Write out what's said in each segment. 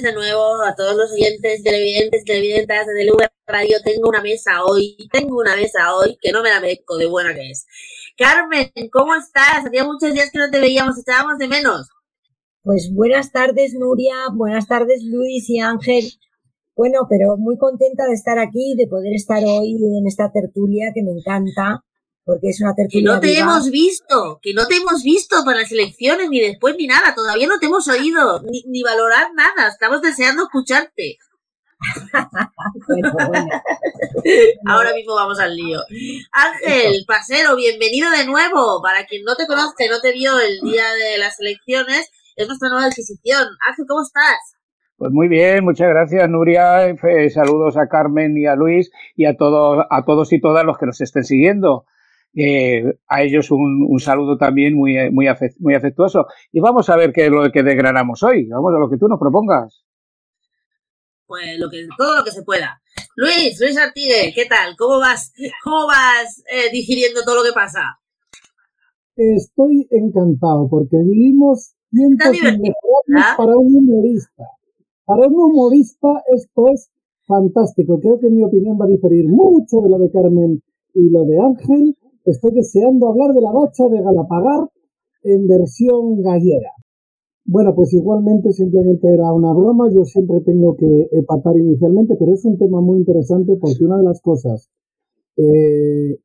de nuevo a todos los oyentes, televidentes, televidentas de Lugar Radio. Tengo una mesa hoy, tengo una mesa hoy que no me la merezco de buena que es. Carmen, ¿cómo estás? Hacía muchos días que no te veíamos, echábamos de menos. Pues buenas tardes, Nuria, buenas tardes, Luis y Ángel. Bueno, pero muy contenta de estar aquí, de poder estar hoy en esta tertulia que me encanta porque es una tertulia. Que no te hemos visto, que no te hemos visto para las elecciones, ni después ni nada, todavía no te hemos oído, ni, ni valorar nada, estamos deseando escucharte. Ahora mismo vamos al lío. Ángel, pasero, bienvenido de nuevo. Para quien no te conoce, no te vio el día de las elecciones, es nuestra nueva adquisición. Ángel, ¿cómo estás? Pues muy bien, muchas gracias Nuria. saludos a Carmen y a Luis y a todos, a todos y todas los que nos estén siguiendo. Eh, a ellos un, un, saludo también muy, muy, muy afectuoso. Y vamos a ver qué es lo que desgranamos hoy. Vamos a lo que tú nos propongas. Pues lo que, todo lo que se pueda. Luis, Luis Artigue, ¿qué tal? ¿Cómo vas, cómo vas eh, digiriendo todo lo que pasa? Estoy encantado porque vivimos tiempos inmejorables para un humorista. Para un humorista esto es fantástico. Creo que mi opinión va a diferir mucho de lo de Carmen y lo de Ángel, Estoy deseando hablar de la noche de Galapagar en versión gallega. Bueno, pues igualmente simplemente era una broma, yo siempre tengo que empatar inicialmente, pero es un tema muy interesante porque una de las cosas eh,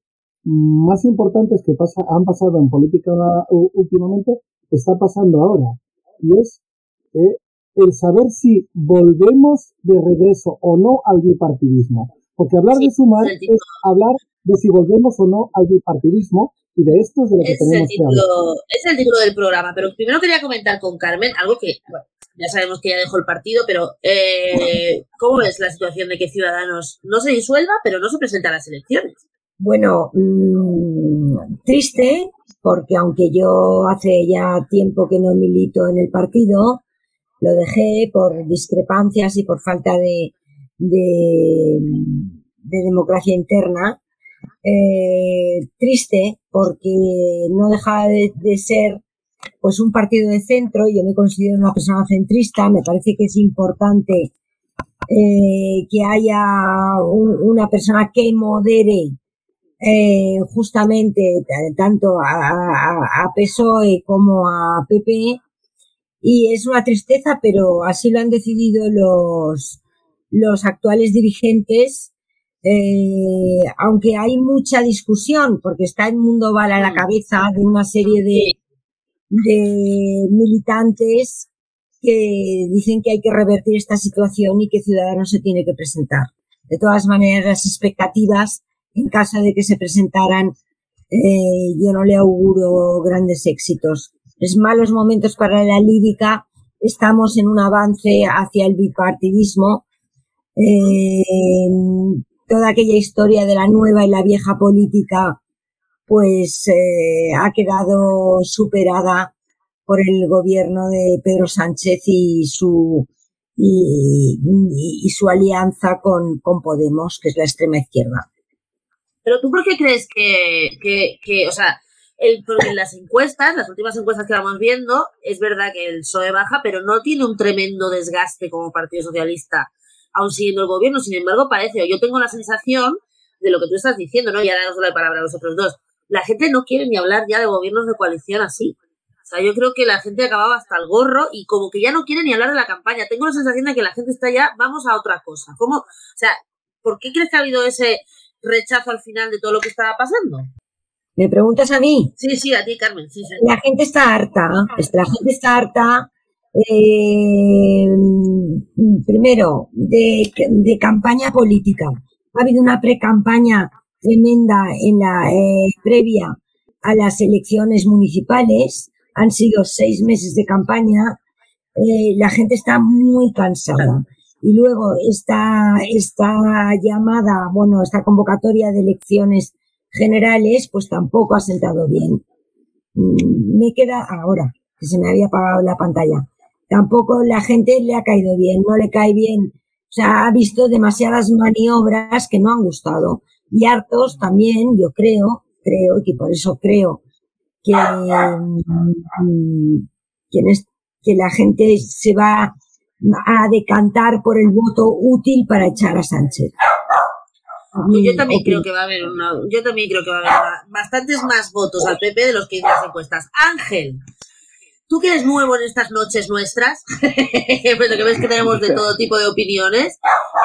más importantes que pasa, han pasado en política últimamente está pasando ahora, y es eh, el saber si volvemos de regreso o no al bipartidismo. Porque hablar de sumar es hablar de si volvemos o no al bipartidismo y de esto es de lo que tenemos que hablar. Es el título del programa, pero primero quería comentar con Carmen algo que, bueno, ya sabemos que ya dejó el partido, pero eh, ¿cómo es la situación de que Ciudadanos no se disuelva, pero no se presenta a las elecciones? Bueno, mmm, triste, porque aunque yo hace ya tiempo que no milito en el partido, lo dejé por discrepancias y por falta de, de, de democracia interna eh, triste porque no deja de, ser pues un partido de centro. Yo me considero una persona centrista. Me parece que es importante eh, que haya una persona que modere eh, justamente tanto a, a, PSOE como a PP. Y es una tristeza, pero así lo han decidido los, los actuales dirigentes eh, aunque hay mucha discusión, porque está el mundo Val a la mm. cabeza de una serie de, de militantes que dicen que hay que revertir esta situación y que Ciudadanos se tiene que presentar. De todas maneras, las expectativas, en caso de que se presentaran, eh, yo no le auguro grandes éxitos. Es malos momentos para la lírica, estamos en un avance hacia el bipartidismo. Eh, toda aquella historia de la nueva y la vieja política pues eh, ha quedado superada por el gobierno de Pedro Sánchez y su y, su alianza con, con, Podemos, que es la extrema izquierda. Pero tú por qué crees que, que, que o sea, el, porque en las encuestas, las últimas encuestas que vamos viendo, es verdad que el PSOE baja, pero no tiene un tremendo desgaste como Partido Socialista aún siguiendo el gobierno. Sin embargo, parece, o yo tengo la sensación de lo que tú estás diciendo, ¿no? Y ahora no solo hay palabra a los otros dos. La gente no quiere ni hablar ya de gobiernos de coalición así. O sea, yo creo que la gente acababa hasta el gorro y como que ya no quiere ni hablar de la campaña. Tengo la sensación de que la gente está ya, vamos a otra cosa. ¿Cómo? O sea, ¿por qué crees que ha habido ese rechazo al final de todo lo que estaba pasando? ¿Me preguntas a mí? Sí, sí, a ti, Carmen. Sí, La gente está harta. La gente está harta eh, primero, de, de, campaña política. Ha habido una pre-campaña tremenda en la eh, previa a las elecciones municipales. Han sido seis meses de campaña. Eh, la gente está muy cansada. Y luego esta, esta llamada, bueno, esta convocatoria de elecciones generales, pues tampoco ha sentado bien. Mm, me queda ahora, que se me había apagado la pantalla tampoco la gente le ha caído bien, no le cae bien O sea, ha visto demasiadas maniobras que no han gustado. Y hartos también, yo creo, creo, y por eso creo que, mm, que la gente se va a decantar por el voto útil para echar a Sánchez. yo también creo que va a haber una, yo también creo que va a haber bastantes más votos al PP de los que dicen las encuestas. Ángel, tú que eres nuevo en estas noches nuestras, pero que ves que tenemos de todo tipo de opiniones,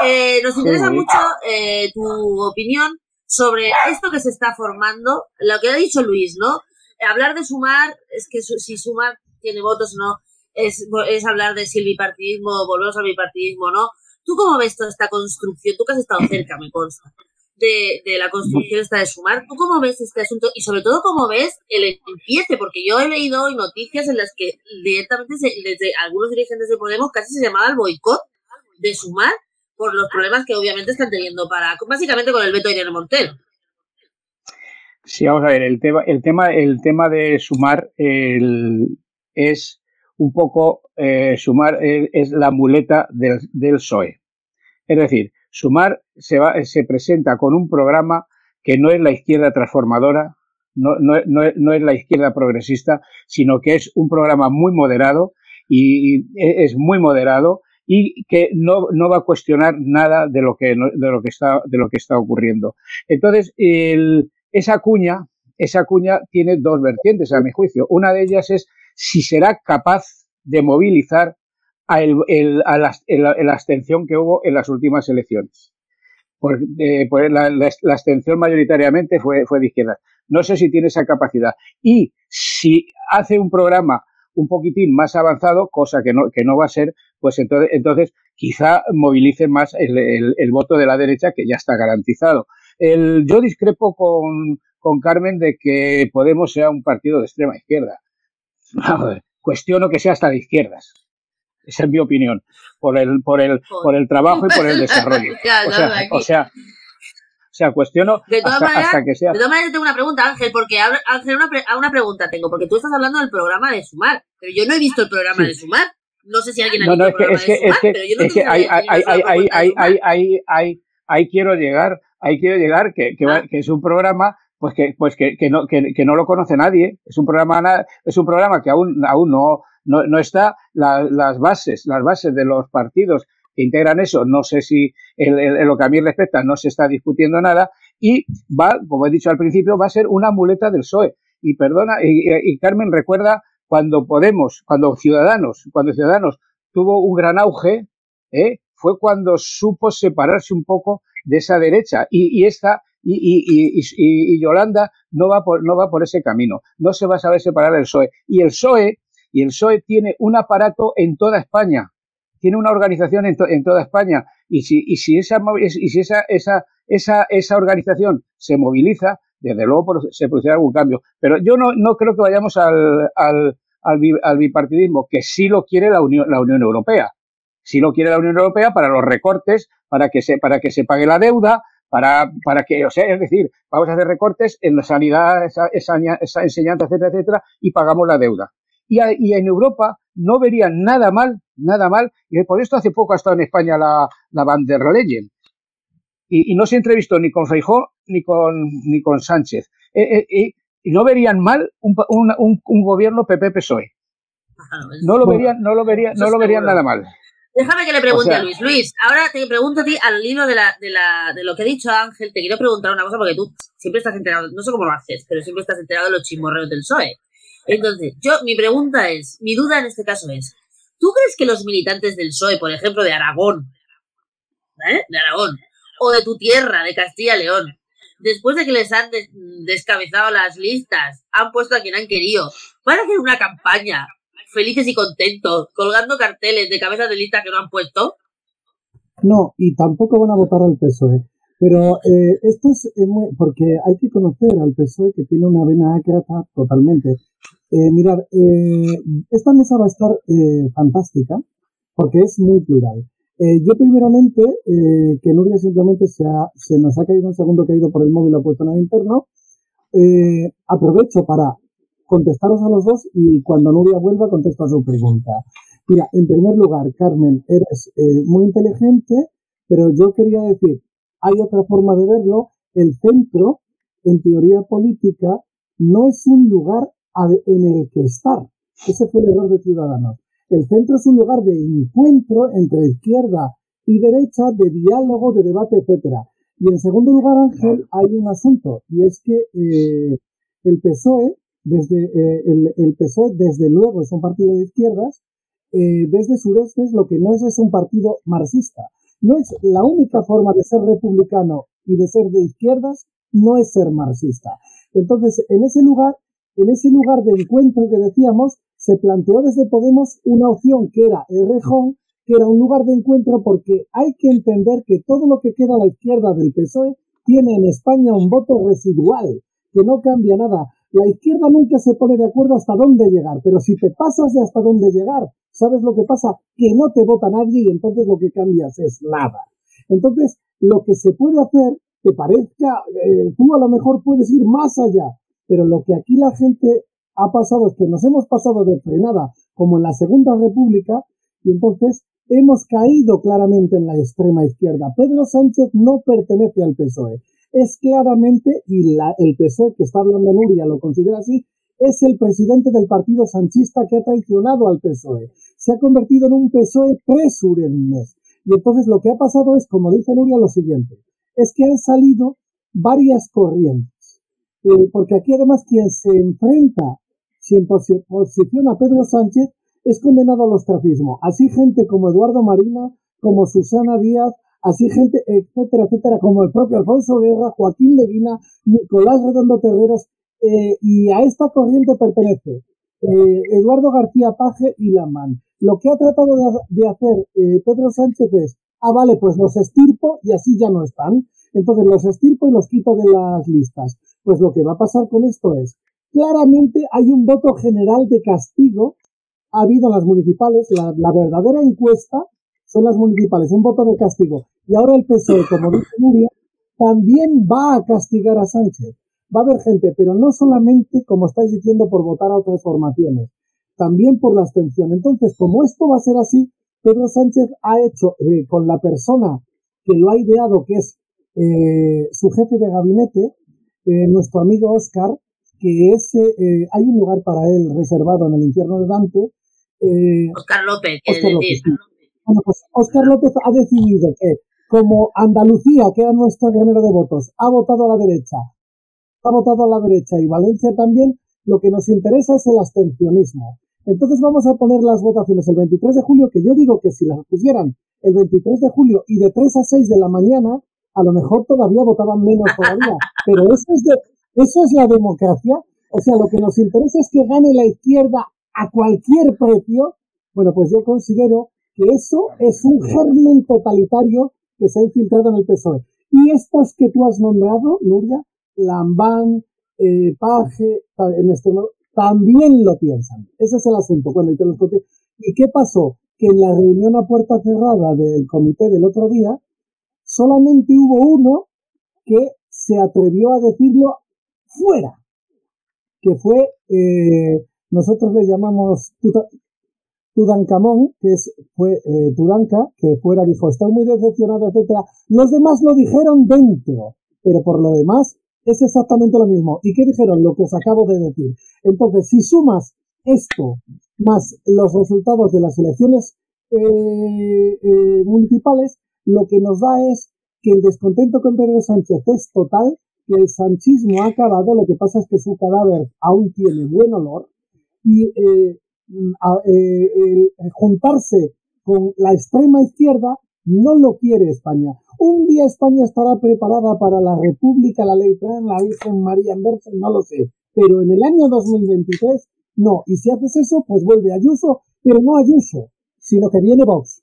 eh, nos interesa mucho eh, tu opinión sobre esto que se está formando, lo que ha dicho Luis, ¿no? Hablar de sumar, es que si sumar tiene votos o no, es, es hablar de silvipartidismo, volvemos al bipartidismo, ¿no? ¿Tú cómo ves toda esta construcción? Tú que has estado cerca, me consta, de, de la construcción esta de sumar. ¿Tú cómo ves este asunto? Y sobre todo, ¿cómo ves el empiece? Porque yo he leído hoy noticias en las que directamente desde algunos dirigentes de Podemos casi se llamaba el boicot de sumar por los problemas que obviamente están teniendo para, básicamente con el veto de Irene Montero. Sí, vamos a ver, el tema, el tema, el tema de sumar el, es un poco eh, Sumar es, la muleta del, del, PSOE. Es decir, Sumar se, va, se presenta con un programa que no es la izquierda transformadora, no, no, no, es la izquierda progresista, sino que es un programa muy moderado y, es muy moderado y que no, no, va a cuestionar nada de lo que, de lo que, está, de lo que está ocurriendo. Entonces, el, esa cuña, esa cuña tiene dos vertientes, a mi juicio. Una de ellas es si será capaz de movilizar a, la, abstención que hubo en las últimas elecciones. Porque, eh, pues la, abstención mayoritariamente fue, fue de izquierda. No sé si tiene esa capacidad. Y si hace un programa un poquitín más avanzado, cosa que no, que no va a ser, pues entonces, entonces quizá movilice más el, voto de la derecha, que ya está garantizado. El, yo discrepo con, con Carmen de que Podemos sea un partido de extrema izquierda. cuestiono que sea hasta de izquierdas. Esa es mi opinión. Por el, por el, por el trabajo y por el desarrollo. o, sea, o, sea, cuestiono hasta, que sea. De todas maneras, tengo una pregunta, Ángel, porque Ángel, una, una pregunta tengo, porque tú estás hablando del programa de Sumar, pero yo no he visto el programa de Sumar. No sé si alguien ha visto el programa de Sumar, pero yo no es que ahí, ahí, ahí, ahí, quiero llegar, ahí quiero llegar, que, que, ah. que es un programa pues que, pues que, que, no, que, que, no lo conoce nadie. Es un programa, es un programa que aún, aún no, no, no está las bases, las bases de los partidos que integran eso. No sé si en, lo que a mí respecta no se está discutiendo nada y va, como he dicho al principio, va a ser una muleta del PSOE. Y perdona, y, Carmen recuerda cuando Podemos, cuando Ciudadanos, cuando Ciudadanos tuvo un gran auge, ¿eh? fue cuando supo separarse un poco de esa derecha y, y esta y, y, y, y, Yolanda no va, por, no va por ese camino. No se va a saber separar del PSOE. Y el PSOE, y el PSOE tiene un aparato en toda España. Tiene una organización en, en toda España. Y si, y si, esa, y si esa, esa, esa, esa organización se moviliza, desde luego se producirá algún cambio. Pero yo no, no creo que vayamos al, al, al, bipartidismo, que sí lo quiere la Unión, la Unión Europea. Sí lo quiere la Unión Europea para los recortes, para que se, para que se pague la deuda, para, para que, o sea, es decir, vamos a hacer recortes en la sanidad, esa, esa, enseñanza, etcétera, etcétera, y pagamos la deuda. Y, y, en Europa no verían nada mal, nada mal, y por esto hace poco ha estado en España la, la Van der Leyen. Y, y no se entrevistó ni con Feijó ni con, ni con Sánchez. Eh, eh, y no verían mal un, un, un gobierno PP-PSOE. No lo verían, no lo verían, no lo verían nada mal. Déjame que le pregunte a Luis. Luis, ahora te pregunto a ti, al hilo de, la, de, la, de lo que ha dicho Ángel, te quiero preguntar una cosa porque tú siempre estás enterado, no sé cómo lo haces, pero siempre estás enterado de los chismorreos del PSOE. Entonces, yo, mi pregunta es, mi duda en este caso es, ¿tú crees que los militantes del PSOE, por ejemplo, de Aragón, ¿eh? de Aragón, o de tu tierra, de Castilla y León, después de que les han descabezado las listas, han puesto a quien han querido, van a hacer una campaña felices y contentos, colgando carteles de cabeza de lista que no han puesto. No, y tampoco van a votar al PSOE. Pero eh, esto es muy, porque hay que conocer al PSOE que tiene una vena ácrata totalmente. Eh, mirad, eh, esta mesa va a estar eh, fantástica porque es muy plural. Eh, yo primeramente, que Nuria simplemente se, ha, se nos ha caído un segundo caído por el móvil, ha puesto en el interno, aprovecho para contestaros a los dos y cuando Nuria vuelva contesto a su pregunta. Mira, en primer lugar, Carmen, eres muy inteligente, pero yo quería decir, hay otra forma de verlo. El centro, en teoría política, no es un lugar en el que estar. Ese fue el error de Ciudadanos. El centro es un lugar de encuentro entre izquierda y derecha, de diálogo, de debate, etcétera. Y en segundo lugar, Ángel, hay un asunto, y es que eh, el PSOE, desde eh, el, PSOE, desde luego, es un partido de izquierdas, eh, desde sureste lo que no es es un partido marxista. No es la única forma de ser republicano y de ser de izquierdas, no es ser marxista. Entonces, en ese lugar, en ese lugar de encuentro que decíamos, se planteó desde Podemos una opción que era el Rejón, que era un lugar de encuentro porque hay que entender que todo lo que queda a la izquierda del PSOE tiene en España un voto residual, que no cambia nada. La izquierda nunca se pone de acuerdo hasta dónde llegar, pero si te pasas de hasta dónde llegar, ¿sabes lo que pasa? Que no te vota nadie y entonces lo que cambias es nada. Entonces, lo que se puede hacer, te parezca, eh, tú a lo mejor puedes ir más allá, pero lo que aquí la gente ha pasado es que nos hemos pasado de frenada, como en la Segunda República, y entonces hemos caído claramente en la extrema izquierda. Pedro Sánchez no pertenece al PSOE. Es claramente, y la, el PSOE que está hablando Nuria lo considera así, es el presidente del partido sanchista que ha traicionado al PSOE. Se ha convertido en un PSOE presurenés. Y entonces lo que ha pasado es, como dice Nuria, lo siguiente. Es que han salido varias corrientes. Eh, porque aquí además quien se enfrenta, si posiciona a Pedro Sánchez, es condenado al ostracismo. Así gente como Eduardo Marina, como Susana Díaz, así gente, etcétera, etcétera, como el propio Alfonso Guerra, Joaquín Leguina, Nicolás Redondo Terreros, eh, y a esta corriente pertenece eh, Eduardo García Paje y Lamán. Lo que ha tratado de, hacer eh, Pedro Sánchez es, ah, vale, pues los estirpo y así ya no están. Entonces los estirpo y los quito de las listas. Pues lo que va a pasar con esto es, claramente hay un voto general de castigo ha habido las municipales, la, verdadera encuesta son las municipales, un voto de castigo. Y ahora el PSOE, como dice Nuria, también va a castigar a Sánchez. Va a haber gente, pero no solamente, como estáis diciendo, por votar a otras formaciones, también por la abstención. Entonces, como esto va a ser así, Pedro Sánchez ha hecho eh, con la persona que lo ha ideado, que es eh, su jefe de gabinete, eh, nuestro amigo Oscar, que ese, hay un lugar para él reservado en el infierno de Dante, eh, Oscar López, Oscar López, pues Oscar López ha decidido que, como Andalucía, que era nuestro granero de votos, ha votado a la derecha, ha votado a la derecha y Valencia también, lo que nos interesa es el abstencionismo. Entonces vamos a poner las votaciones el 23 de julio, que yo digo que si las pusieran el 23 de julio y de 3 a 6 de la mañana, a lo mejor todavía votaban menos todavía. Pero eso es, de, eso es la democracia. O sea, lo que nos interesa es que gane la izquierda a cualquier precio, bueno, pues yo considero que eso es un germen totalitario que se ha infiltrado en el PSOE. Y estos que tú has nombrado, Nuria, Lambán, eh, Paje, en este también lo piensan. Ese es el asunto. Bueno, y, te ¿Y qué pasó? Que en la reunión a puerta cerrada del comité del otro día, solamente hubo uno que se atrevió a decirlo fuera, que fue eh, nosotros le llamamos Tudancamón, que es, fue eh, Tudanka, que fuera dijo, estoy muy decepcionado, etcétera. Los demás lo dijeron dentro, pero por lo demás es exactamente lo mismo. ¿Y qué dijeron? Lo que os acabo de decir. Entonces, si sumas esto más los resultados de las elecciones eh, municipales, lo que nos da es que el descontento con Pedro Sánchez es total, que el sanchismo ha acabado, lo que pasa es que su cadáver aún tiene buen olor, y eh, eh, el juntarse con la extrema izquierda no lo quiere España. Un día España estará preparada para la República, la Ley Trans, la Virgen María en no lo sé. Pero en el año 2023, no. Y si haces eso, pues vuelve Ayuso, pero no Ayuso, sino que viene Vox.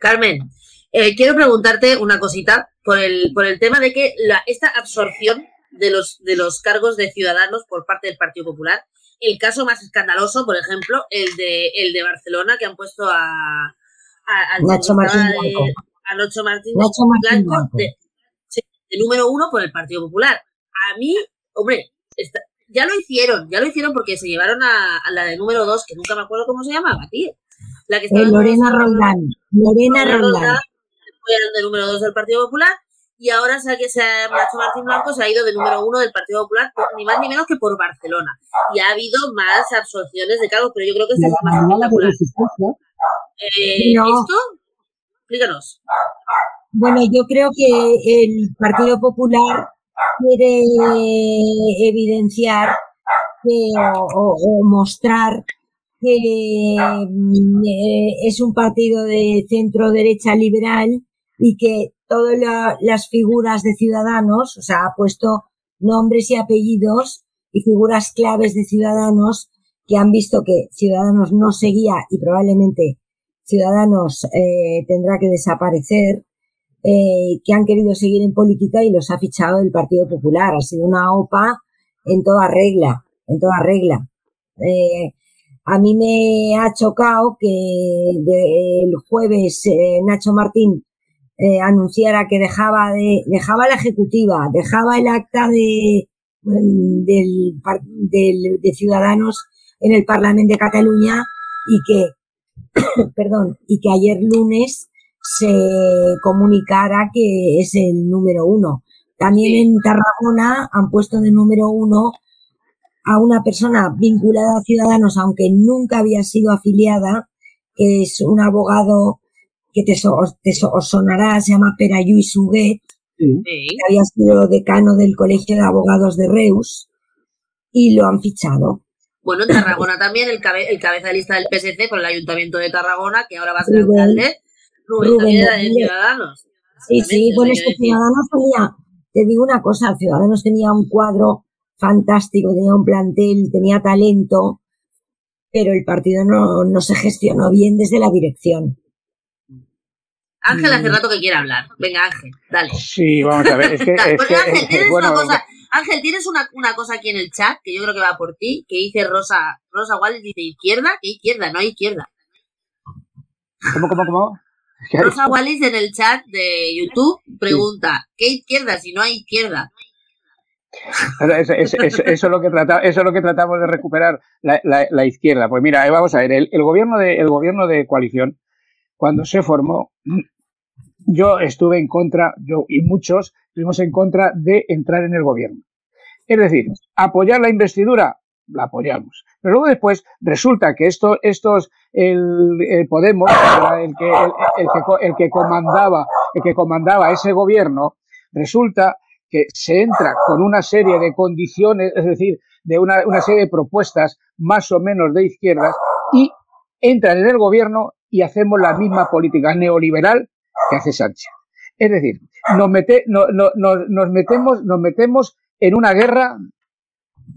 Carmen, eh, quiero preguntarte una cosita por el, por el tema de que la, esta absorción de los, de los cargos de ciudadanos por parte del Partido Popular el caso más escandaloso, por ejemplo, el de, el de Barcelona, que han puesto a, a Nacho Martín Blanco. A Nacho Martín, Blanco, De, número uno por el Partido Popular. A mí, hombre, ya lo hicieron, ya lo hicieron porque se llevaron a, la de número 2, que nunca me acuerdo cómo se llamaba, tío. La que eh, Lorena Roldán. Lorena Roldán. de número 2 del Partido Popular y ahora sabe que se ha, Nacho Martín Blanco se ha ido de número uno del Partido Popular, ni más ni menos que por Barcelona. Y ha habido más absorciones de cargos, pero yo creo que esta es más espectacular. Eh, ¿Esto? Explícanos. Bueno, yo creo que el Partido Popular quiere evidenciar o, mostrar que mm, eh, es un partido de centro derecha liberal y que todas las figuras de ciudadanos, o sea, ha puesto nombres y apellidos y figuras claves de ciudadanos que han visto que Ciudadanos no seguía y probablemente Ciudadanos eh, tendrá que desaparecer, eh, que han querido seguir en política y los ha fichado el Partido Popular. Ha sido una OPA en toda regla, en toda regla. Eh, a mí me ha chocado que el jueves Nacho Martín eh, anunciara que dejaba de, dejaba la ejecutiva, dejaba el acta de, del, del, de Ciudadanos en el Parlamento de Cataluña y que, perdón, y que ayer lunes se comunicara que es el número uno. También en Tarragona han puesto de número uno a una persona vinculada a Ciudadanos, aunque nunca había sido afiliada, que es un abogado que te, os sonará, se llama Perayui Suguet, que había sido decano del Colegio de Abogados de Reus, y lo han fichado. Bueno, en Tarragona también el, el cabeza de lista del PSC por el Ayuntamiento de Tarragona, que ahora va a ser alcalde, Rubén, Rubén de Ciudadanos. Sí, sí, bueno, es que Ciudadanos tenía, te digo una cosa, Ciudadanos tenía un cuadro fantástico, tenía un plantel, tenía talento, pero el partido no, no se gestionó bien desde la dirección. Ángel hace rato que quiere hablar. Venga, Ángel, dale. Sí, vamos a ver. Es que, Ángel, tienes una cosa. Ángel, tienes una, una, cosa aquí en el chat que yo creo que va por ti, que dice Rosa, Rosa Wallis, dice izquierda, ¿qué izquierda? No hay izquierda. ¿Cómo, cómo, cómo? Rosa Wallis en el chat de YouTube pregunta, ¿qué izquierda si no hay izquierda? Eso, es lo que eso es lo que tratamos de recuperar la, izquierda. Pues mira, vamos a ver, el, gobierno de, el gobierno de coalición cuando se formó, yo estuve en contra, yo y muchos estuvimos en contra de entrar en el gobierno. Es decir, apoyar la investidura, la apoyamos. Pero luego después resulta que esto, estos, el, Podemos, que, el, que, el que comandaba, el que comandaba ese gobierno, resulta que se entra con una serie de condiciones, es decir, de una, una serie de propuestas más o menos de izquierdas y entran en el gobierno y hacemos la misma política neoliberal que hace Sánchez. Es decir, nos, mete, no, no, nos, metemos, nos metemos en una guerra,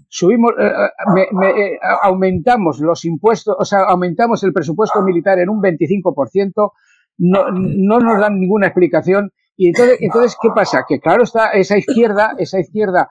subimos, eh, eh, eh, aumentamos los impuestos, o sea, aumentamos el presupuesto militar en un 25%, no, no nos dan ninguna explicación. Y entonces, entonces, ¿qué pasa? Que claro está esa izquierda, esa izquierda,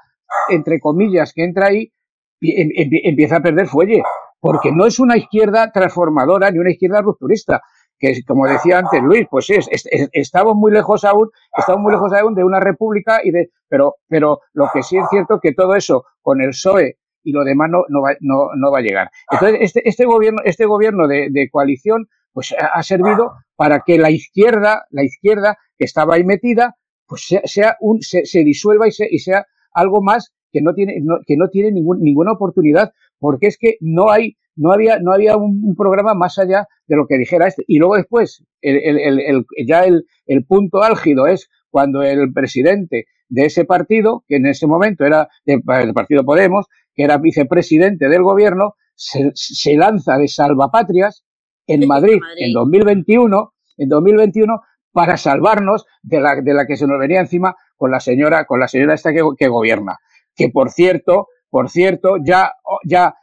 entre comillas, que entra ahí, em, empieza a perder fuelle porque no es una izquierda transformadora ni una izquierda rupturista, que como decía antes Luis, pues es, estamos muy lejos aún, estamos muy lejos aún de una república y de, pero, pero lo que sí es cierto que todo eso con el PSOE y lo demás no, no, va, no, no va a llegar. Entonces, este, este gobierno, este gobierno de, coalición, pues ha servido para que la izquierda, la izquierda que estaba ahí metida, pues sea, un, se, disuelva y, y sea algo más que no tiene, que no tiene ningún, ninguna oportunidad porque es que no hay, no había, no había un, programa más allá de lo que dijera este. Y luego después, el, el, el, ya el, punto álgido es cuando el presidente de ese partido, que en ese momento era del partido Podemos, que era vicepresidente del gobierno, se, se lanza de salvapatrias en Madrid, en 2021, en 2021 para salvarnos de la, de la que se nos venía encima con la señora, con la señora esta que, gobierna. Que por cierto, por cierto, ya, ya,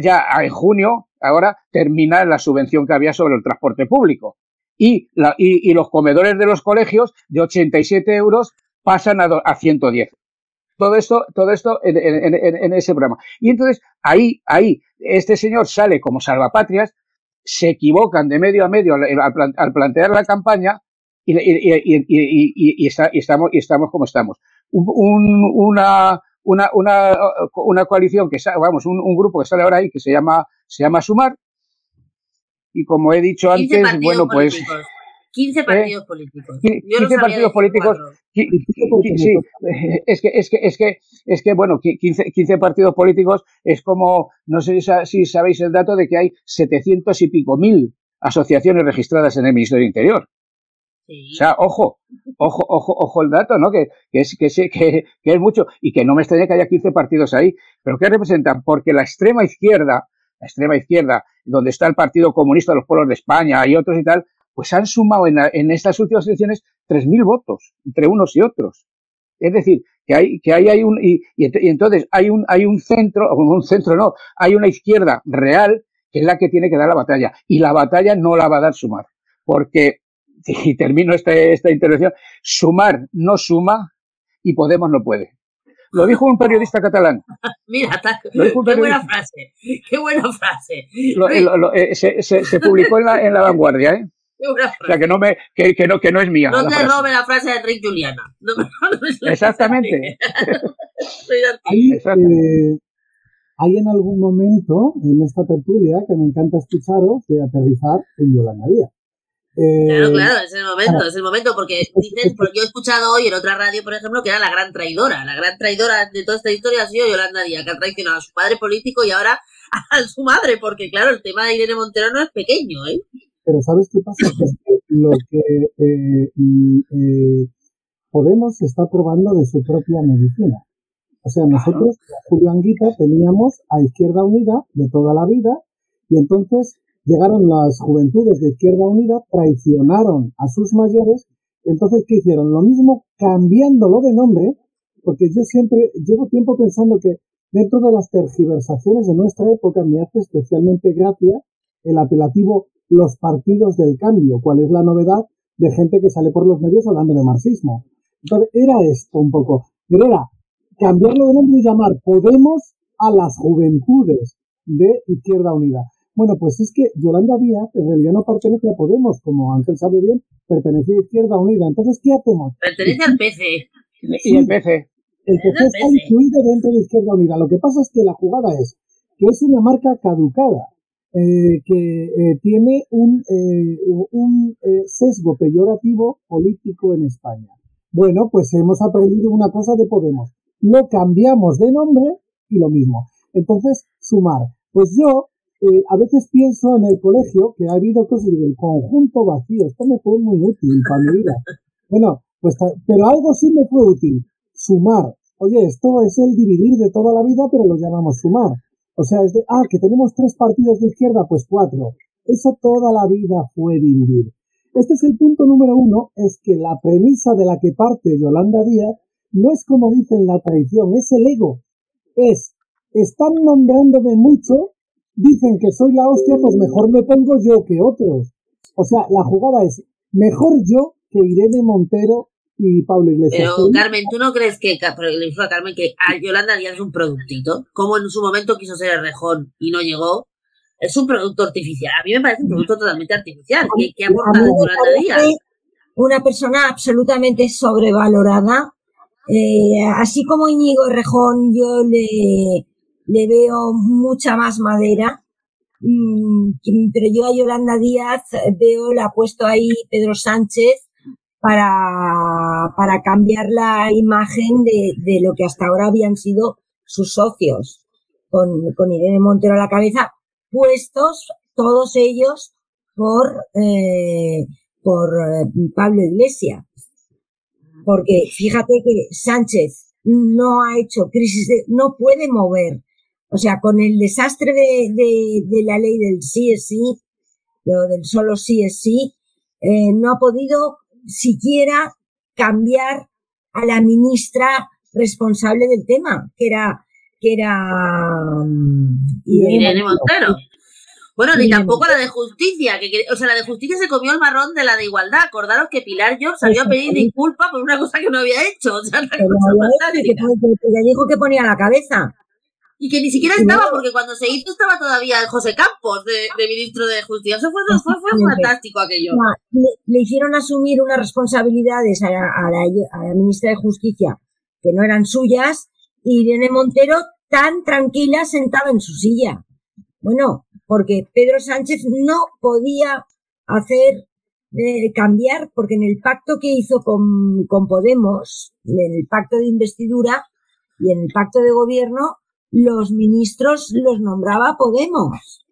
ya en junio, ahora, termina la subvención que había sobre el transporte público. Y, la, y, los comedores de los colegios de 87 euros pasan a, a 110. Todo esto, todo esto en, en, ese programa. Y entonces, ahí, ahí, este señor sale como salvapatrias, se equivocan de medio a medio al, plantear la campaña y, y, y, y, estamos, y estamos como estamos. Un, una, una, una, una coalición que vamos, un, un, grupo que sale ahora ahí que se llama, se llama Sumar. Y como he dicho antes, bueno, pues 15 ¿Eh? partidos políticos. 15 partidos políticos. Sí, es que, es que, es que, es que, bueno, 15, 15 partidos políticos es como, no sé si sabéis el dato de que hay 700 y pico mil asociaciones registradas en el Ministerio del Interior. O sea, ojo, ojo, ojo, ojo el dato, ¿no? Que, que es, que, que, que, es mucho y que no me extraña que haya 15 partidos ahí. Pero ¿qué representan? Porque la extrema izquierda, la extrema izquierda, donde está el Partido Comunista de los Pueblos de España y otros y tal, pues han sumado en, en estas últimas elecciones 3.000 votos entre unos y otros. Es decir, que hay, que hay, hay un, y, y, entonces hay un, hay un centro, o un centro no, hay una izquierda real que es la que tiene que dar la batalla. Y la batalla no la va a dar sumar. Porque, y termino este, esta intervención, sumar no suma y Podemos no puede. Lo dijo un periodista catalán. Mira, qué buena frase. Qué buena frase. Eh, se, se, se, publicó en la, en la vanguardia, ¿eh? O sea, que no, me, que, que, no, que no es mía. No te robe la frase de Enrique Juliana. Exactamente. hay, eh, hay en algún momento en esta tertulia que me encanta escucharos de aterrizar en Yolanda Díaz. Eh, claro, claro, es el momento, es el momento, porque dicen, porque yo he escuchado hoy en otra radio, por ejemplo, que era la gran traidora. La gran traidora de toda esta historia ha sido Yolanda Díaz, que ha traicionado a su padre político y ahora a su madre, porque claro, el tema de Irene Montero no es pequeño, ¿eh? Pero ¿sabes qué pasa? Que lo que eh, eh, Podemos está probando de su propia medicina. O sea, nosotros, Julio Anguita, teníamos a Izquierda Unida de toda la vida y entonces llegaron las juventudes de Izquierda Unida, traicionaron a sus mayores, entonces ¿qué hicieron? Lo mismo cambiándolo de nombre, porque yo siempre llevo tiempo pensando que dentro de las tergiversaciones de nuestra época me hace especialmente gracia el apelativo los partidos del cambio, cuál es la novedad de gente que sale por los medios hablando de marxismo. Entonces, era esto un poco, pero era cambiarlo de nombre y llamar Podemos a las juventudes de Izquierda Unida. Bueno, pues es que Yolanda Díaz en realidad no pertenece a Podemos, como Ángel sabe bien, pertenece a Izquierda Unida. Entonces, ¿qué hacemos? Pertenece al PC. y el PC. El PC está incluido dentro de Izquierda Unida. Lo que pasa es que la jugada es que es una marca caducada. Eh, que eh, tiene un, eh, un sesgo peyorativo político en España. Bueno, pues hemos aprendido una cosa de Podemos. Lo cambiamos de nombre y lo mismo. Entonces, sumar. Pues yo a veces pienso en el colegio que ha habido cosas del conjunto vacío. Esto me fue muy útil para mi vida. Bueno, pues, pero algo sí me fue útil. Sumar. Oye, esto es el dividir de toda la vida, pero lo llamamos sumar. O sea, es de, ah, que tenemos tres partidos de izquierda, pues cuatro. Eso toda la vida fue dividir. Este es el punto número uno, es que la premisa de la que parte Yolanda Díaz no es como dicen la traición, es el ego. Es, están nombrándome mucho, dicen que soy la hostia, pues mejor me pongo yo que otros. O sea, la jugada es mejor yo que Irene Montero y Pablo Iglesias. Pero, Carmen, ¿tú no crees que, le dijo a Carmen que a Yolanda Díaz es un productito? Como en su momento quiso ser el rejón y no llegó. Es un producto artificial. A mí me parece un producto totalmente artificial. ¿Qué, qué aporta Yolanda Díaz? Una persona absolutamente sobrevalorada. Eh, así como Íñigo Rejón, yo le, le veo mucha más madera. Mm, pero yo a Yolanda Díaz veo, la ha puesto ahí Pedro Sánchez para, para cambiar la imagen de, de, lo que hasta ahora habían sido sus socios, con, con Irene Montero a la cabeza, puestos todos ellos por, eh, por eh, Pablo Iglesias. Porque fíjate que Sánchez no ha hecho crisis, de, no puede mover. O sea, con el desastre de, de, de la ley del sí es sí, o del solo sí es sí, eh, no ha podido siquiera cambiar a la ministra responsable del tema, que era que era mm, Irene Montero. Bueno, ni tampoco la de justicia, que, o sea, la de justicia se comió el marrón de la de igualdad. Acordaros que Pilar George salió a pedir disculpas por una cosa que no había hecho. O sea, que, dijo que ponía la cabeza. Y que ni siquiera estaba, porque cuando se hizo estaba todavía José Campos de, ministro de Justicia. Eso fue, fue, fantástico aquello. le, hicieron asumir unas responsabilidades a la, a, la, ministra de Justicia que no eran suyas Irene Montero tan tranquila sentada en su silla. Bueno, porque Pedro Sánchez no podía hacer eh, cambiar, porque en el pacto que hizo con, con Podemos, en el pacto de investidura y en el pacto de gobierno, los ministros los nombraba Podemos.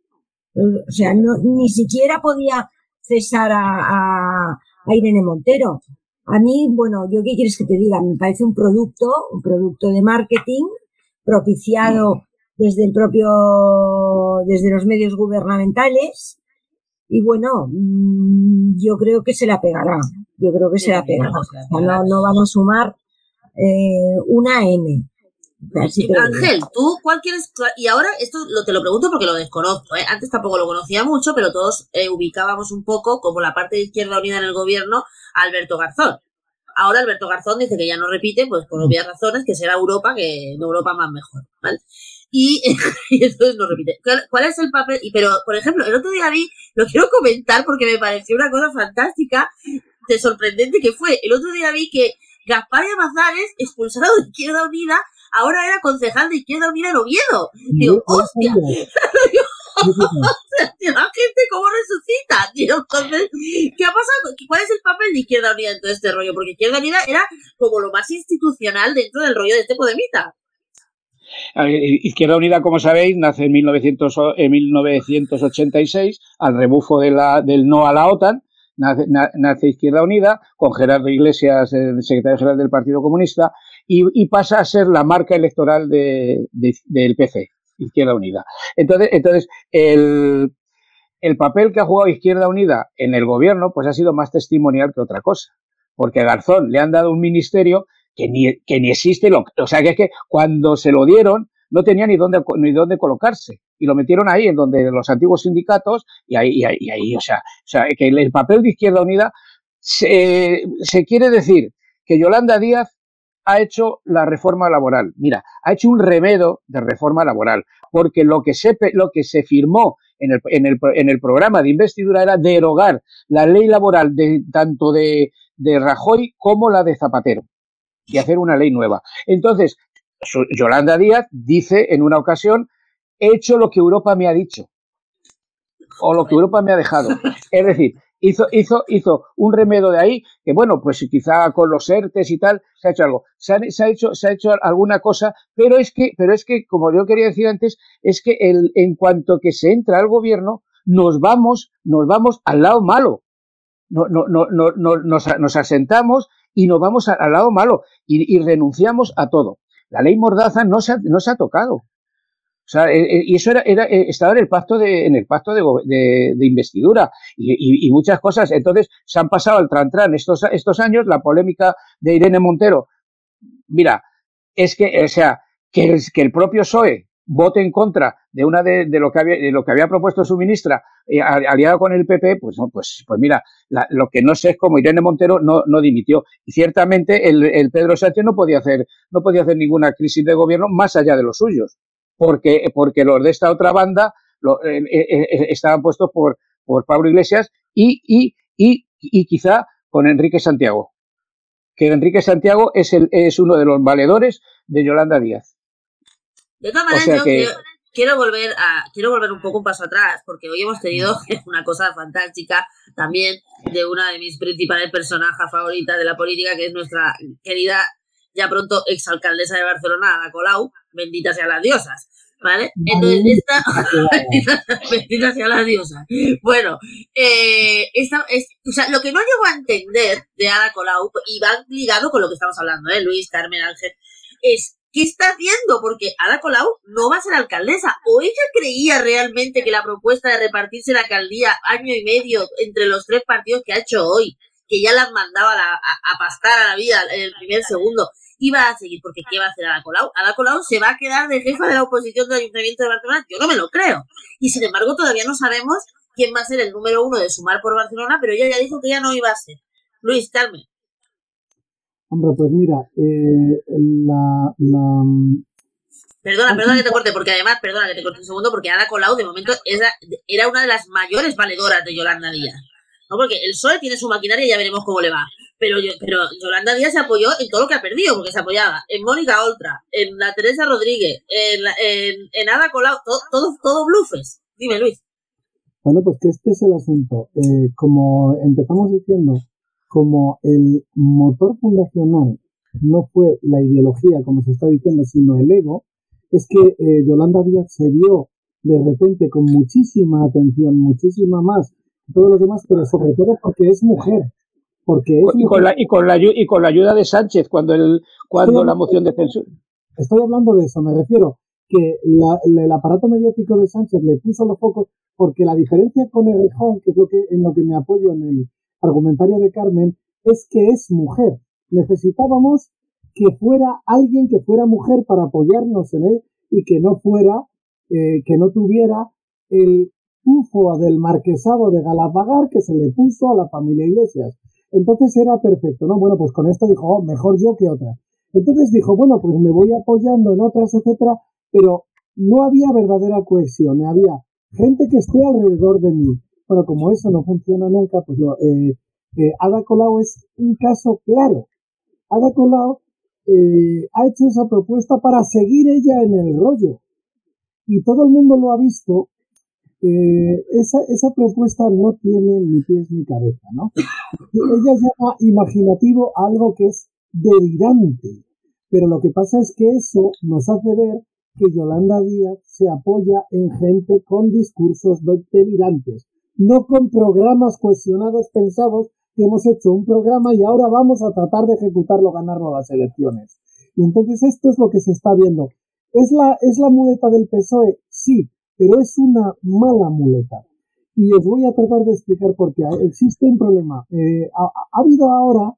O sea, no, ni siquiera podía cesar a, a Irene Montero. A mí, bueno, yo qué quieres que te diga, me parece un producto, un producto de marketing propiciado desde el propio, desde los medios gubernamentales. Y bueno, mm, yo creo que se la pegará. Yo creo que se la pegará. no, no van a sumar eh, una M. Ángel, ¿tú cuál quieres? Y ahora esto lo, te lo pregunto porque lo desconozco. ¿eh? Antes tampoco lo conocía mucho, pero todos eh, ubicábamos un poco como la parte de Izquierda Unida en el gobierno Alberto Garzón. Ahora Alberto Garzón dice que ya no repite, pues por obvias razones, que será Europa, que Europa más mejor. ¿vale? Y, entonces no repite. ¿Cuál, es el papel? Y, pero, por ejemplo, el otro día vi, lo quiero comentar porque me pareció una cosa fantástica, de sorprendente que fue. El otro día vi que Gaspar Amazares, expulsado de Izquierda Unida, ahora era concejal de Izquierda Unida en Oviedo. Digo, hostia. la gente cómo resucita, tío. Entonces, ¿qué ha pasado? ¿Cuál es el papel de Izquierda Unida en todo este rollo? Porque Izquierda Unida era como lo más institucional dentro del rollo de este Podemita. Izquierda Unida, como sabéis, nace en, 1900, en 1986 al rebufo de la, del no a la OTAN. Nace, nace Izquierda Unida con Gerardo Iglesias, el secretario general del Partido Comunista, y, pasa a ser la marca electoral de, del PC, Izquierda Unida. Entonces, entonces el, el papel que ha jugado Izquierda Unida en el gobierno, pues ha sido más testimonial que otra cosa. Porque a Garzón le han dado un ministerio que ni, que ni existe, lo, o sea, que es que cuando se lo dieron no tenía ni dónde, ni dónde colocarse. Y lo metieron ahí, en donde los antiguos sindicatos, y ahí, y ahí, y ahí o, sea, o sea, que el, papel de Izquierda Unida se, se quiere decir que Yolanda Díaz ha hecho la reforma laboral. Mira, ha hecho un remedo de reforma laboral, porque lo que se, lo que se firmó en el, en, el, en el programa de investidura era derogar la ley laboral de, tanto de, de Rajoy como la de Zapatero y hacer una ley nueva. Entonces, Yolanda Díaz dice en una ocasión, he hecho lo que Europa me ha dicho o lo que Europa me ha dejado. Es decir, hizo, hizo, hizo un remedio de ahí, que bueno, pues quizá con los ERTES y tal, se ha hecho algo. Se ha, hecho, se ha hecho alguna cosa, pero es que, pero es que, como yo quería decir antes, es que el, en cuanto que se entra al gobierno, nos vamos, nos vamos al lado malo. No, no, no, no, nos, nos asentamos y nos vamos al lado malo y, renunciamos a todo. La ley Mordaza no se ha, no se ha tocado. Sea, eh, eh, y eso era, era, eh, estaba en el pacto de, en el pacto de, de, investidura y, muchas cosas. Entonces, se han pasado al tran tran estos, estos años, la polémica de Irene Montero. Mira, es que, o sea, que el, propio PSOE vote en contra de una de, de, lo que había de lo que había propuesto su ministra aliado con el PP pues pues pues mira lo que no sé es cómo Irene Montero no, no dimitió y ciertamente el, el, Pedro Sánchez no podía hacer no podía hacer ninguna crisis de gobierno más allá de los suyos porque, porque los de esta otra banda lo, eh, eh, eh, estaban puestos por, por Pablo Iglesias y, y, y, y, quizá con Enrique Santiago. Que Enrique Santiago es, el, es uno de los valedores de Yolanda Díaz. De todas maneras, yo quiero, volver a, quiero volver un poco un paso atrás, porque hoy hemos tenido una cosa fantástica también de una de mis principales personajes favoritas de la política, que es nuestra querida, ya pronto exalcaldesa de Barcelona, Ada Colau, bendita sea las diosas. ¿Vale? Entonces, esta. bendita sea las diosas. Bueno, eh, esta, es, o sea, lo que no llego a entender de Ada Colau, y va ligado con lo que estamos hablando, ¿eh? Luis, Carmen, Ángel, es ¿qué está haciendo? Porque Ada Colau no va a ser alcaldesa. ¿O ella creía realmente que la propuesta de repartirse la alcaldía año y medio entre los tres partidos que ha hecho hoy, que ya las mandaba a, a pastar a la vida en el primer segundo, iba a seguir, porque ¿qué va a hacer Ada Colau? Ada Colau se va a quedar de jefa de la oposición del Ayuntamiento de Barcelona, yo no me lo creo. Y sin embargo todavía no sabemos quién va a ser el número uno de sumar por Barcelona, pero ella ya dijo que ya no iba a ser. Luis, Carmen. Hombre, pues mira, eh, la, la, Perdona, perdona que te corte, porque además, perdona que te corte un segundo, porque Ada Colau de momento era, era una de las mayores valedoras de Yolanda Díaz. ¿no? Porque el PSOE tiene su maquinaria y ya veremos cómo le va. Pero, yo, pero Yolanda Díaz se apoyó en todo lo que ha perdido, porque se apoyaba en Mónica Oltra, en la Teresa Rodríguez, en, en, en Ada Colau, todo, todo, todo blufes. Dime, Luis. Bueno, pues que este es el asunto. Eh, como empezamos diciendo, como el motor fundacional no fue la ideología, como se está diciendo, sino el ego, es que eh, Yolanda Díaz se vio de repente con muchísima atención, muchísima más todos los demás, pero sobre todo porque es mujer y, con la, y, con la, y con la ayuda de Sánchez cuando, el, cuando la moción de censura. Estoy hablando de eso, me refiero que el aparato mediático de Sánchez le puso los focos porque la diferencia con el Rejón, que es lo que, en lo que me apoyo en el argumentario de Carmen, es que es mujer. Necesitábamos que fuera alguien que fuera mujer para apoyarnos en él y que no fuera, eh, que no tuviera el tufo del marquesado de Galapagar que se le puso a la familia Iglesias. Entonces era perfecto, ¿no? Bueno, pues con esto dijo, oh, mejor yo que otra. Entonces dijo, bueno, pues me voy apoyando en otras, etcétera, pero no había verdadera cohesión, había gente que esté alrededor de mí. Bueno, como eso no funciona nunca, pues lo, eh, eh, Ada Colau es un caso claro. Ada Colau eh, ha hecho esa propuesta para seguir ella en el rollo. Y todo el mundo lo ha visto esa, esa propuesta no tiene ni pies ni cabeza, ¿no? Ella llama imaginativo algo que es delirante, pero lo que pasa es que eso nos hace ver que Yolanda Díaz se apoya en gente con discursos delirantes, no con programas cuestionados, pensados, que hemos hecho un programa y ahora vamos a tratar de ejecutarlo, ganarlo las elecciones. Y entonces esto es lo que se está viendo. ¿Es la, ¿Es la muleta del PSOE? Sí, pero es una mala muleta. Y os voy a tratar de explicar por qué. Existe un problema. Eh, ha, habido ahora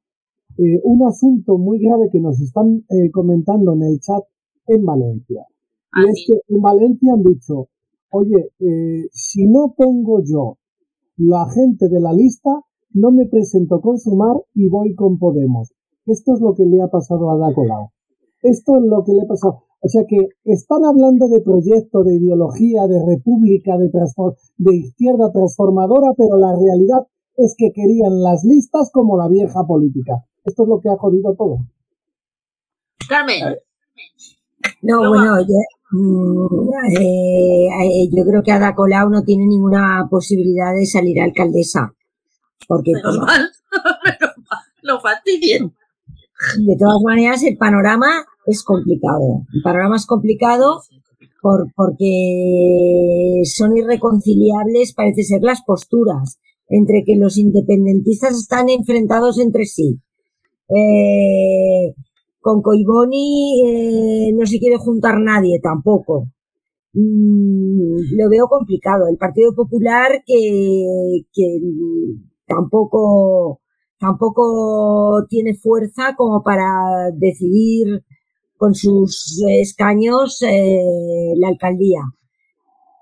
eh, un asunto muy grave que nos están eh, comentando en el chat en Valencia. Y es que en Valencia han dicho, oye, si no pongo yo la gente de la lista, no me presento con Sumar y voy con Podemos. Esto es lo que le ha pasado a Dacolao. Esto es lo que le ha pasado. O sea que están hablando de proyecto, de ideología, de república, de, de izquierda transformadora, pero la realidad es que querían las listas como la vieja política. Esto es lo que ha jodido todo. Carmen. No, bueno, yo, mm, eh, eh, yo creo que Ada Colau no tiene ninguna posibilidad de salir alcaldesa. Porque, menos mal, lo fastidien. De todas maneras, el panorama es complicado. El panorama es complicado por, porque son irreconciliables, parece ser, las posturas entre que los independentistas están enfrentados entre sí. Eh, con Coiboni eh, no se quiere juntar nadie tampoco. Mm, lo veo complicado. El Partido Popular que, que tampoco tampoco tiene fuerza como para decidir con sus escaños eh, la alcaldía.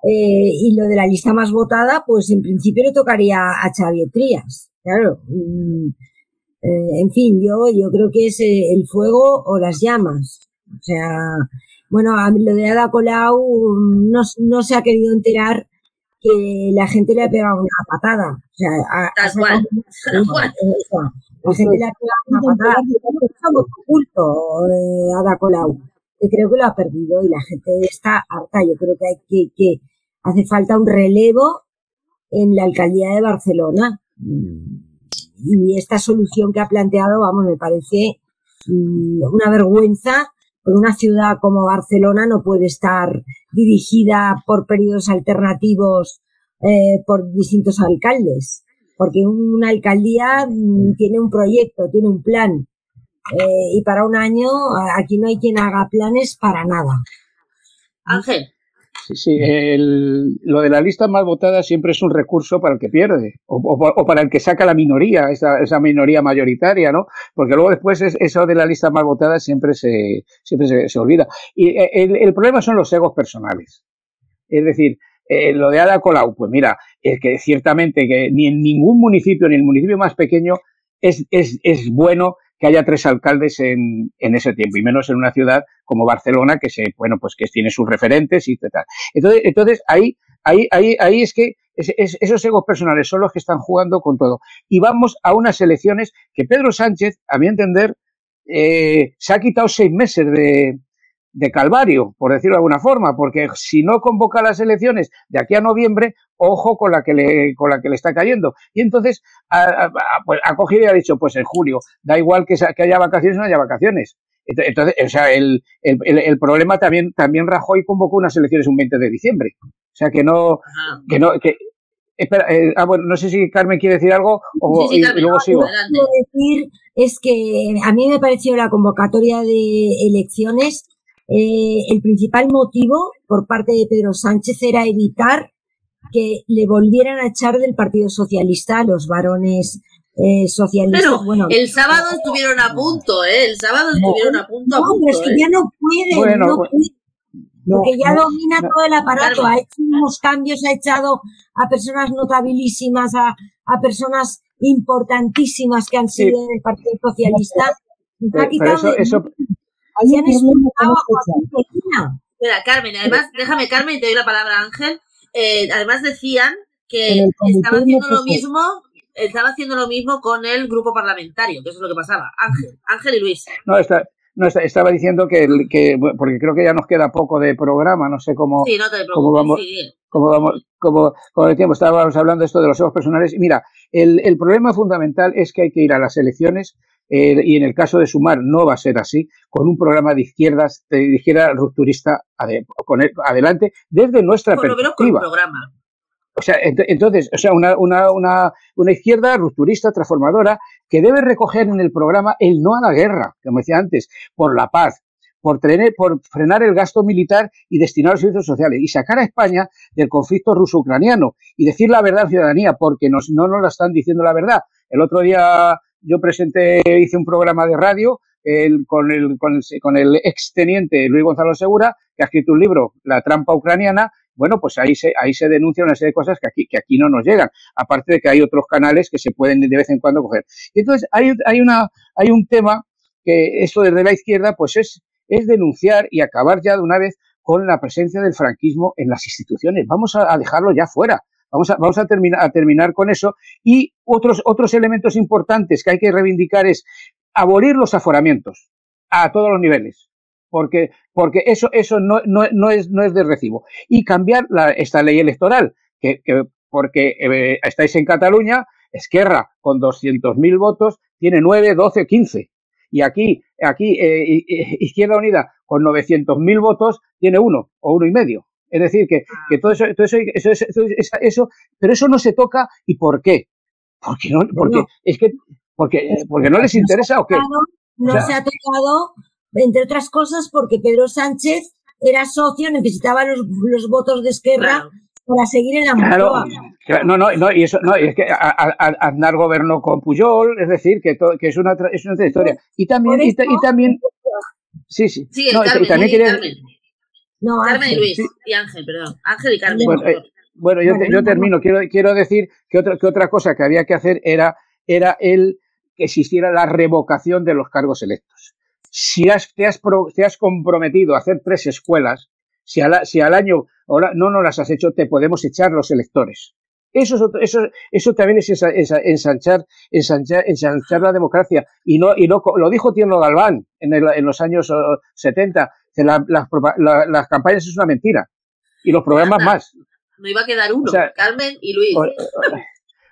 Eh, y lo de la lista más votada, pues en principio le tocaría a Xavier Trías. Claro. Mm, eh, en fin, yo, yo creo que es el fuego o las llamas. O sea, bueno, a lo de Ada Colau no, no se ha querido enterar que la gente le ha pegado una patada. O sea, a, Tal cual. Le ha pegado una patada. Es oculto eh, Ada Colau, que creo que lo ha perdido y la gente está harta. Yo creo que hay que, que hace falta un relevo en la alcaldía de Barcelona. Y esta solución que ha planteado, vamos, me parece mm, una vergüenza por una ciudad como Barcelona no puede estar dirigida por periodos alternativos eh, por distintos alcaldes, porque una alcaldía mm, tiene un proyecto, tiene un plan, eh, y para un año aquí no hay quien haga planes para nada. Ángel. Sí, sí, lo de la lista más votada siempre es un recurso para el que pierde o, para el que saca la minoría, esa, esa, minoría mayoritaria, ¿no? Porque luego después eso de la lista más votada siempre se, siempre se, olvida. Y eh, el, problema son los egos personales. Es decir, eh, lo de Ada Colau, pues mira, es que ciertamente que ni en ningún municipio, ni en el municipio más pequeño, es, es, es bueno que haya tres alcaldes en, en, ese tiempo, y menos en una ciudad como Barcelona, que se, bueno, pues que tiene sus referentes y tal. Entonces, entonces ahí, ahí, ahí, ahí es que esos egos personales son los que están jugando con todo. Y vamos a unas elecciones que Pedro Sánchez, a mi entender, eh, se ha quitado seis meses de, de calvario, por decirlo de alguna forma, porque si no convoca las elecciones de aquí a noviembre, ojo con la que le, con la que le está cayendo. Y entonces ha, pues, ha cogido y ha dicho, pues en julio, da igual que, que haya vacaciones o no haya vacaciones. Entonces, o sea, el, el, el, problema también, también Rajoy convocó unas elecciones un 20 de diciembre. O sea, que no, que no, que, Espera, eh, ah, bueno, no sé si Carmen quiere decir algo o sí, sí, luego sigo. Lo que quiero decir es que a mí me pareció la convocatoria de elecciones eh, el principal motivo por parte de Pedro Sánchez era evitar que le volvieran a echar del Partido Socialista a los varones eh, socialistas. bueno, el sábado estuvieron a punto, ¿eh? El sábado estuvieron a punto. No, pero es que ya no pueden, no pues, porque ya domina todo el aparato, ha hecho unos cambios, ha echado a personas notabilísimas, a, a personas importantísimas que han sido del Partido Socialista. Pero, eso, Espera, Carmen, además, déjame, Carmen, te doy la palabra Ángel. Eh, además decían que estaba haciendo lo mismo, estaba haciendo lo mismo con el grupo parlamentario, que eso es lo que pasaba. Ángel, Ángel y Luis. No, está, no, estaba diciendo que, que, porque creo que ya nos queda poco de programa, no sé cómo, sí, no te cómo vamos, cómo vamos, cómo, cómo el tiempo, estábamos hablando esto de los ojos personales. Mira, el, el problema fundamental es que hay que ir a las elecciones eh, y en el caso de Sumar no va a ser así, con un programa de izquierdas, de izquierda rupturista con adelante desde nuestra perspectiva. programa. O sea, entonces, o sea, una, una, una, una, izquierda rupturista, transformadora, que debe recoger en el programa el no a la guerra, como decía antes, por la paz, por, tener, por frenar el gasto militar y destinar los servicios sociales, y sacar a España del conflicto ruso-ucraniano, y decir la verdad a la ciudadanía, porque nos, no nos la están diciendo la verdad. El otro día yo presenté, hice un programa de radio el, con, el, con, el, con el exteniente Luis Gonzalo Segura, que ha escrito un libro, La trampa ucraniana. Bueno, pues ahí se, ahí se denuncia una serie de cosas que aquí, que aquí no nos llegan. Aparte de que hay otros canales que se pueden de vez en cuando coger. Y entonces hay, hay, una, hay un tema que esto desde la izquierda, pues es, es denunciar y acabar ya de una vez con la presencia del franquismo en las instituciones. Vamos a dejarlo ya fuera. Vamos a, vamos a, terminar, a terminar con eso. Y otros, otros elementos importantes que hay que reivindicar es abolir los aforamientos a todos los niveles. Porque, porque eso, eso no, no, no, es, no es de recibo. Y cambiar la, esta ley electoral, que, que porque eh, estáis en Cataluña, Esquerra con 200.000 votos tiene 9, 12, 15. Y aquí, aquí eh, Izquierda Unida con 900.000 votos tiene uno o uno y medio. Es decir, que, que todo, eso, todo eso, eso, eso, eso, pero eso no se toca. ¿Y por qué? Porque no, porque es que, porque, porque no les interesa o qué. No se ha tocado, entre otras cosas, porque Pedro Sánchez era socio, necesitaba los, los votos de Esquerra para seguir en la claro, no, no, no, y eso, no, es que Aznar gobernó con Puyol, es decir, que, que es una, es una historia. Y también, y, también, sí, sí, sí no, y también quiere, no, Carmen y Luis. Y Ángel, perdón. Ángel y Carmen. Bueno, eh, yo, yo, termino. Quiero, quiero decir que otra, que otra cosa que había que hacer era, era el que existiera la revocación de los cargos electos. Si has, te, has, te has comprometido a hacer tres escuelas, si al, si al año ahora no nos las has hecho, te podemos echar los electores. Eso, es eso, eso también es ensanchar, ensanchar, ensanchar la democracia. Y no, y no, lo dijo Tierno Galván en, el, en los años 70 las campañas es una mentira. Y los programas más. No iba a quedar uno, Carmen y Luis.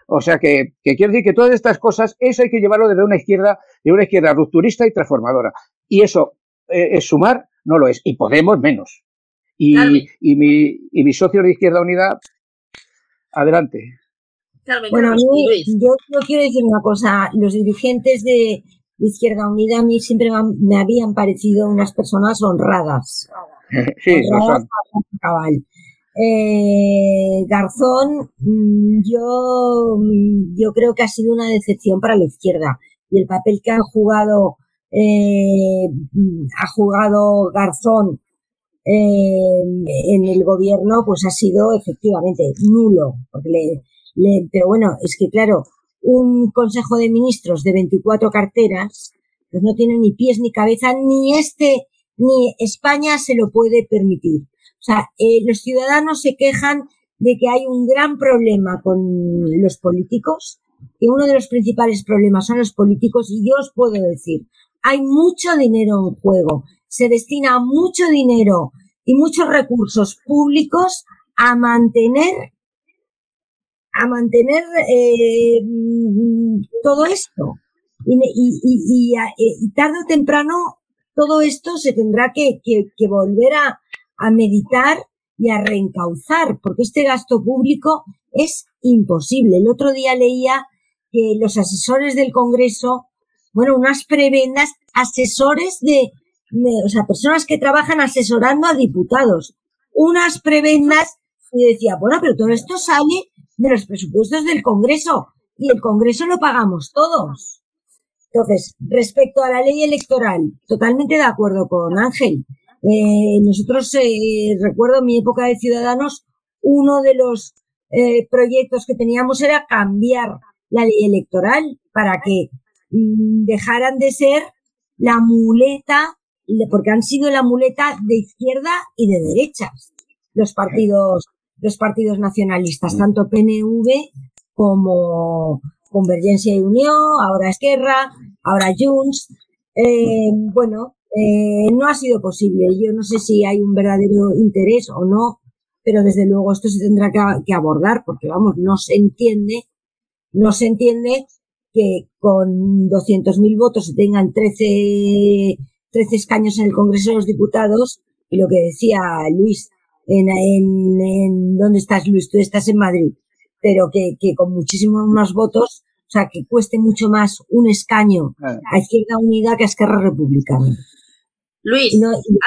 O, sea que, quiero decir que todas estas cosas, eso hay que llevarlo desde una izquierda, de una izquierda rupturista y transformadora. Y eso eh, es sumar, no lo es. Y Podemos menos. Y, y, mi, y mi socio de Izquierda Unida, adelante. bueno, yo, yo, quiero decir una cosa. Los dirigentes de, Izquierda Unida a mí siempre me habían parecido unas personas honradas. Sí, honradas cabal. Eh, Garzón, mm, yo, mm, yo creo que ha sido una decepción para la izquierda y el papel que han jugado eh, mm, ha jugado Garzón eh, en el gobierno, pues ha sido efectivamente nulo. Porque le, pero bueno, es que claro, un Consejo de Ministros de 24 carteras, pues no tiene ni pies ni cabeza, ni este, ni España se lo puede permitir. O sea, eh, los ciudadanos se quejan de que hay un gran problema con los políticos, que uno de los principales problemas son los políticos y yo os puedo decir, hay mucho dinero en juego, se destina mucho dinero y muchos recursos públicos a mantener a mantener eh, todo esto y, y, y, tarde o temprano todo esto se tendrá que, que, volver a, a meditar y a reencauzar porque este gasto público es imposible. El otro día leía que los asesores del Congreso, bueno, unas prebendas asesores de, o sea, personas que trabajan asesorando a diputados, unas prebendas y decía, bueno, pero todo esto sale de los presupuestos del Congreso y el Congreso lo pagamos todos. Entonces, respecto a la ley electoral, totalmente de acuerdo con Ángel. Eh, nosotros, eh, recuerdo mi época de Ciudadanos, uno de los eh, proyectos que teníamos era cambiar la ley electoral para que mm, dejaran de ser la muleta, porque han sido la muleta de izquierda y de derechas los partidos, los partidos nacionalistas, tanto PNV como Convergencia y Unión, ahora Esquerra, ahora Junts. Eh, bueno, eh, no ha sido posible. Yo no sé si hay un verdadero interés o no, pero desde luego esto se tendrá que, abordar porque, vamos, no se entiende, no se entiende que con 200.000 votos se tengan 13, 13 escaños en el Congreso de los Diputados y lo que decía Luis, en, en, en ¿dónde estás Luis? Tú estás en Madrid, pero que, que con muchísimos más votos, o sea, que cueste mucho más un escaño a Izquierda Unida que a Esquerra Republicana. Luis,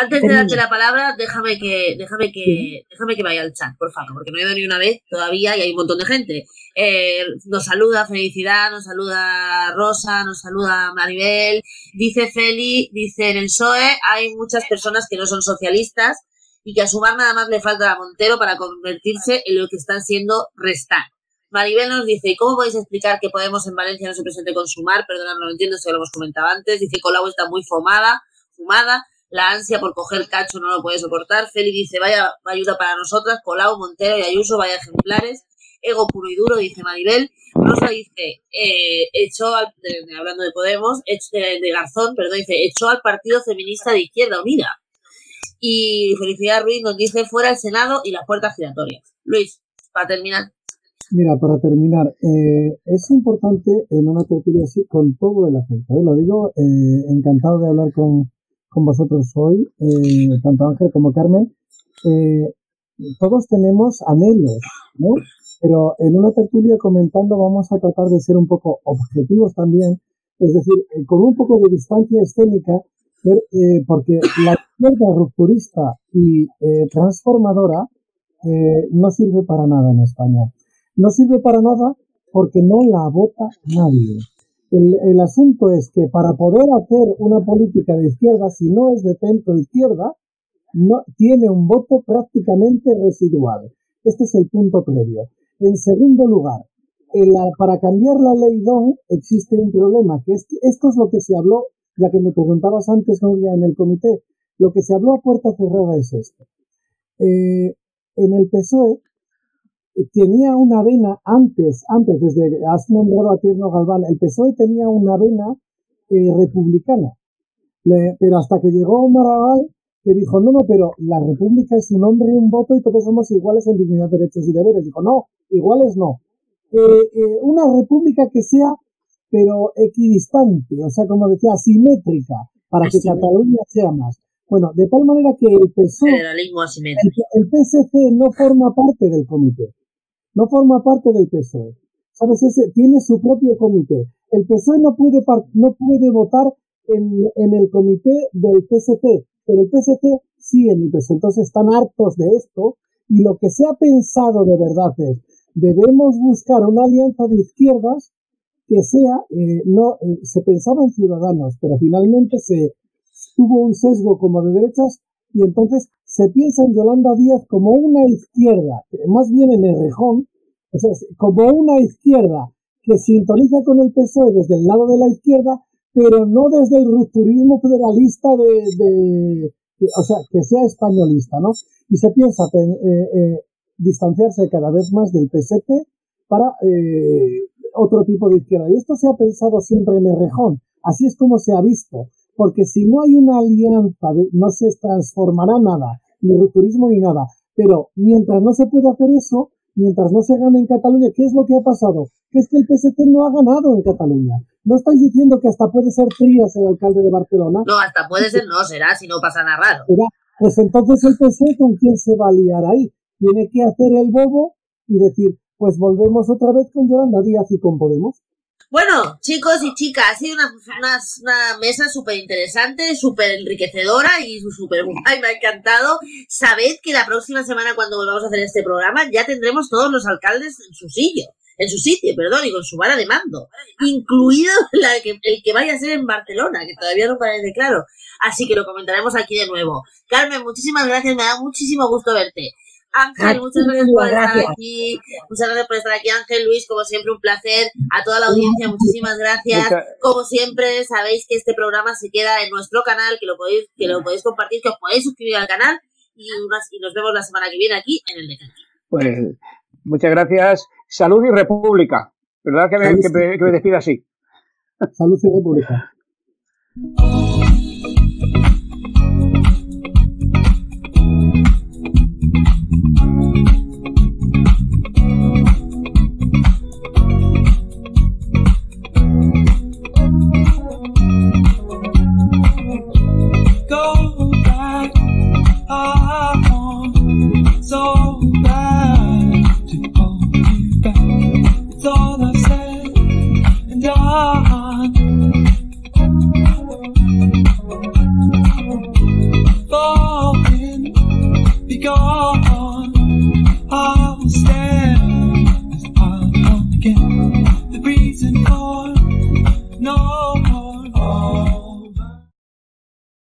antes de darte la palabra, déjame que, déjame que, déjame que vaya al chat, por favor, porque no he ido ni una vez todavía y hay un montón de gente. Eh, nos saluda Felicidad, nos saluda Rosa, nos saluda Maribel, dice Feli, dice en el PSOE hay muchas personas que no son socialistas y que a Sumar nada más le falta a Montero para convertirse en lo que están siendo restar. Maribel nos dice, ¿y cómo podéis explicar que Podemos en Valencia no se presente con Sumar? Perdona, no lo entiendo, esto lo hemos comentado antes. Dice, Colau está muy fumada, fumada, la ansia por coger cacho no lo puede soportar. Feli dice, vaya ayuda para nosotras, Colau, Montero y Ayuso, vaya ejemplares. Ego puro y duro, dice Maribel. Rosa dice, eh, echó al, hablando de Podemos, de Garzón, perdón, dice, echó al Partido Feminista de Izquierda Unida. Y Felicidad Ruiz nos dice fuera el Senado y las puertas giratorias. Luis, para terminar. Mira, para terminar, eh, es importante en una tertulia así con todo el afecto. ¿eh? Lo digo, eh, encantado de hablar con, con vosotros hoy, tanto Ángel como Carmen. todos tenemos anhelos, ¿no? Pero en una tertulia comentando vamos a tratar de ser un poco objetivos también, es decir, con un poco de distancia escénica eh, porque la izquierda rupturista y eh, transformadora eh, no sirve para nada en España. No sirve para nada porque no la vota nadie. El, asunto es que para poder hacer una política de izquierda, si no es de centro izquierda, no, tiene un voto prácticamente residual. Este es el punto previo. En segundo lugar, para cambiar la ley DON existe un problema, que es que esto es lo que se habló ya que me preguntabas antes, Nuria, en el comité, lo que se habló a puerta cerrada es esto. Eh, en el PSOE eh, tenía una vena antes, antes, desde que has nombrado a Tierno Galván, el PSOE tenía una vena eh, republicana. pero hasta que llegó Maragall, que dijo, no, no, pero la república es un hombre y un voto y todos somos iguales en dignidad, derechos y deberes. Dijo, no, iguales no. una república que sea pero equidistante, o sea, como decía, asimétrica, para que Cataluña sea más. Bueno, de tal manera que el PSOE, el, PSC no forma parte del comité, no forma parte del PSOE. ¿Sabes? Ese, tiene su propio comité. El PSOE no puede, no puede votar en, en el comité del PSC, pero el PSC sí en el PSOE. Entonces están hartos de esto y lo que se ha pensado de verdad es, debemos buscar una alianza de izquierdas que sea, eh, no, eh, se pensaba en ciudadanos, pero finalmente se tuvo un sesgo como de derechas y entonces se piensa en Yolanda Díaz como una izquierda, más bien en el rejón, o sea, como una izquierda que sintoniza con el PSOE desde el lado de la izquierda, pero no desde el rupturismo federalista de, de o sea, que sea españolista, ¿no? Y se piensa, eh, distanciarse cada vez más del PST para eh, otro tipo de izquierda. Y esto se ha pensado siempre en el rejón. Así es como se ha visto. Porque si no hay una alianza, no se transformará nada, ni rupturismo ni nada. Pero mientras no se puede hacer eso, mientras no se gane en Cataluña, ¿qué es lo que ha pasado? Que es que el PST no ha ganado en Cataluña. ¿No estáis diciendo que hasta puede ser Trías el alcalde de Barcelona? No, hasta puede ser, no, será, si no pasa nada raro. Pues entonces el PSE, ¿con quién se va a liar ahí? Tiene que hacer el bobo y decir, pues volvemos otra vez con Yolanda Díaz y con Podemos. Bueno, chicos y chicas, ha sido una, mesa súper interesante, súper enriquecedora y súper guay, me ha encantado. Sabed que la próxima semana cuando volvamos a hacer este programa ya tendremos todos los alcaldes en su sitio, en su sitio, perdón, y con su vara de mando, incluido la que, el que vaya a ser en Barcelona, que todavía no parece claro. Así que lo comentaremos aquí de nuevo. Carmen, muchísimas gracias, me da muchísimo gusto verte. Ángel, muchas gracias por estar aquí. Muchas gracias por estar aquí, Ángel, Luis, como siempre, un placer. A toda la audiencia, muchísimas gracias. Como siempre, sabéis que este programa se queda en nuestro canal, que lo podéis, que lo podéis compartir, que os podéis suscribir al canal y, nos vemos la semana que viene aquí en el Decano. Pues muchas gracias. Salud y República. ¿Verdad que me, que me despida así? Salud y República.